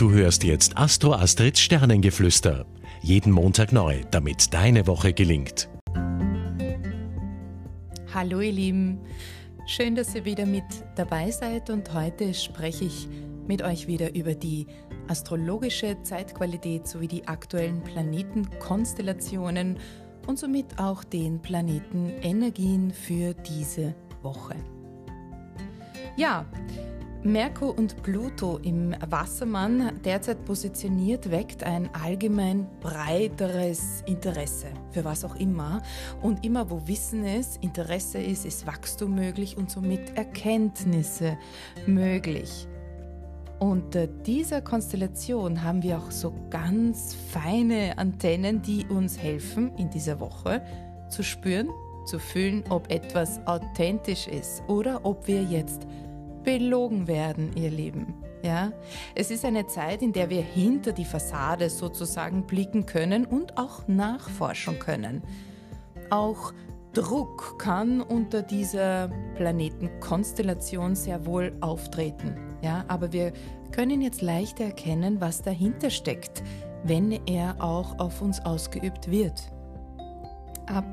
Du hörst jetzt Astro Astrids Sternengeflüster. Jeden Montag neu, damit deine Woche gelingt. Hallo ihr Lieben, schön, dass ihr wieder mit dabei seid und heute spreche ich mit euch wieder über die astrologische Zeitqualität sowie die aktuellen Planetenkonstellationen und somit auch den Planetenenergien für diese Woche. Ja, Merkur und Pluto im Wassermann derzeit positioniert weckt ein allgemein breiteres Interesse für was auch immer. Und immer wo Wissen ist, Interesse ist, ist Wachstum möglich und somit Erkenntnisse möglich. Unter dieser Konstellation haben wir auch so ganz feine Antennen, die uns helfen in dieser Woche zu spüren, zu fühlen, ob etwas authentisch ist oder ob wir jetzt belogen werden, ihr Lieben. Ja, es ist eine Zeit, in der wir hinter die Fassade sozusagen blicken können und auch nachforschen können. Auch Druck kann unter dieser Planetenkonstellation sehr wohl auftreten. Ja, aber wir können jetzt leichter erkennen, was dahinter steckt, wenn er auch auf uns ausgeübt wird. Ab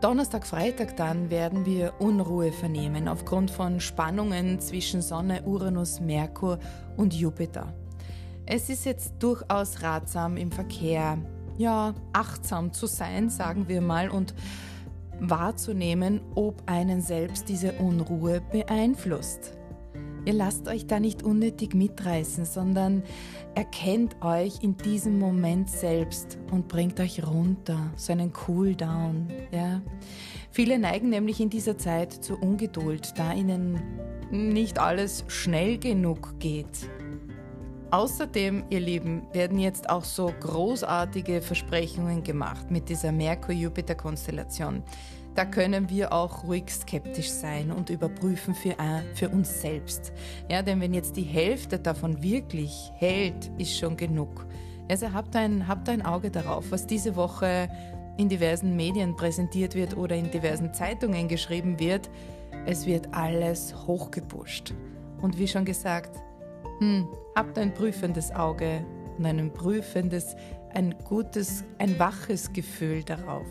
Donnerstag, Freitag dann werden wir Unruhe vernehmen aufgrund von Spannungen zwischen Sonne, Uranus, Merkur und Jupiter. Es ist jetzt durchaus ratsam im Verkehr, ja, achtsam zu sein, sagen wir mal, und wahrzunehmen, ob einen selbst diese Unruhe beeinflusst. Ihr lasst euch da nicht unnötig mitreißen, sondern erkennt euch in diesem Moment selbst und bringt euch runter, so einen Cooldown. Ja? Viele neigen nämlich in dieser Zeit zur Ungeduld, da ihnen nicht alles schnell genug geht. Außerdem, ihr Lieben, werden jetzt auch so großartige Versprechungen gemacht mit dieser Merkur-Jupiter-Konstellation da können wir auch ruhig skeptisch sein und überprüfen für, äh, für uns selbst. Ja, denn wenn jetzt die Hälfte davon wirklich hält, ist schon genug. Also habt ein, habt ein Auge darauf, was diese Woche in diversen Medien präsentiert wird oder in diversen Zeitungen geschrieben wird. Es wird alles hochgepusht. Und wie schon gesagt, hm, habt ein prüfendes Auge und ein prüfendes, ein gutes, ein waches Gefühl darauf.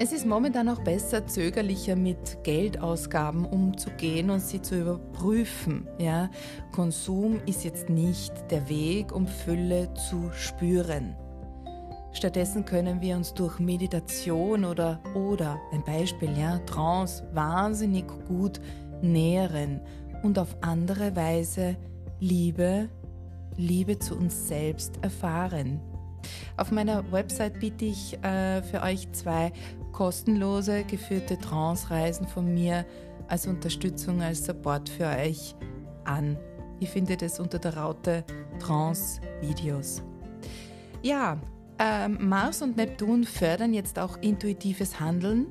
Es ist momentan auch besser, zögerlicher mit Geldausgaben umzugehen und sie zu überprüfen. Ja? Konsum ist jetzt nicht der Weg, um Fülle zu spüren. Stattdessen können wir uns durch Meditation oder, oder ein Beispiel, ja, Trance wahnsinnig gut nähren und auf andere Weise Liebe, Liebe zu uns selbst erfahren. Auf meiner Website biete ich äh, für euch zwei kostenlose geführte Trance-Reisen von mir als Unterstützung, als Support für euch an. Ihr findet es unter der Raute Trance-Videos. Ja, äh, Mars und Neptun fördern jetzt auch intuitives Handeln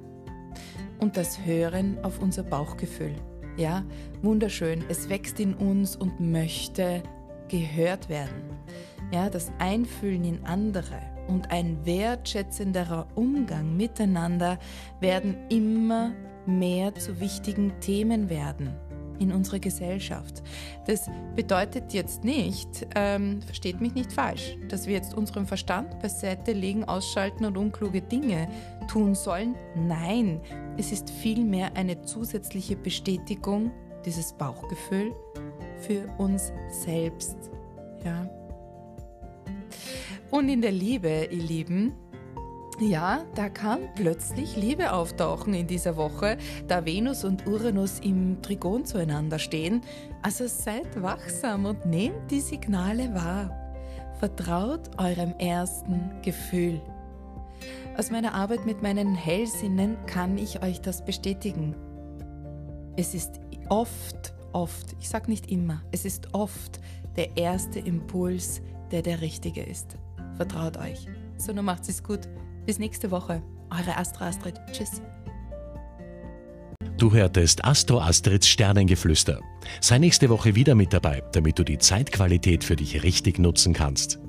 und das Hören auf unser Bauchgefühl. Ja, wunderschön. Es wächst in uns und möchte gehört werden. Ja, das Einfühlen in andere und ein wertschätzenderer Umgang miteinander werden immer mehr zu wichtigen Themen werden in unserer Gesellschaft. Das bedeutet jetzt nicht, ähm, versteht mich nicht falsch, dass wir jetzt unseren Verstand beiseite legen, ausschalten und unkluge Dinge tun sollen. Nein, es ist vielmehr eine zusätzliche Bestätigung, dieses Bauchgefühl, für uns selbst. Ja. Und in der Liebe, ihr Lieben, ja, da kann plötzlich Liebe auftauchen in dieser Woche, da Venus und Uranus im Trigon zueinander stehen. Also seid wachsam und nehmt die Signale wahr. Vertraut eurem ersten Gefühl. Aus meiner Arbeit mit meinen Hellsinnen kann ich euch das bestätigen. Es ist oft, oft, ich sage nicht immer, es ist oft der erste Impuls, der der richtige ist. Vertraut euch. So, nun macht's es gut. Bis nächste Woche. Eure Astro Astrid. Tschüss. Du hörtest Astro Astrids Sternengeflüster. Sei nächste Woche wieder mit dabei, damit du die Zeitqualität für dich richtig nutzen kannst.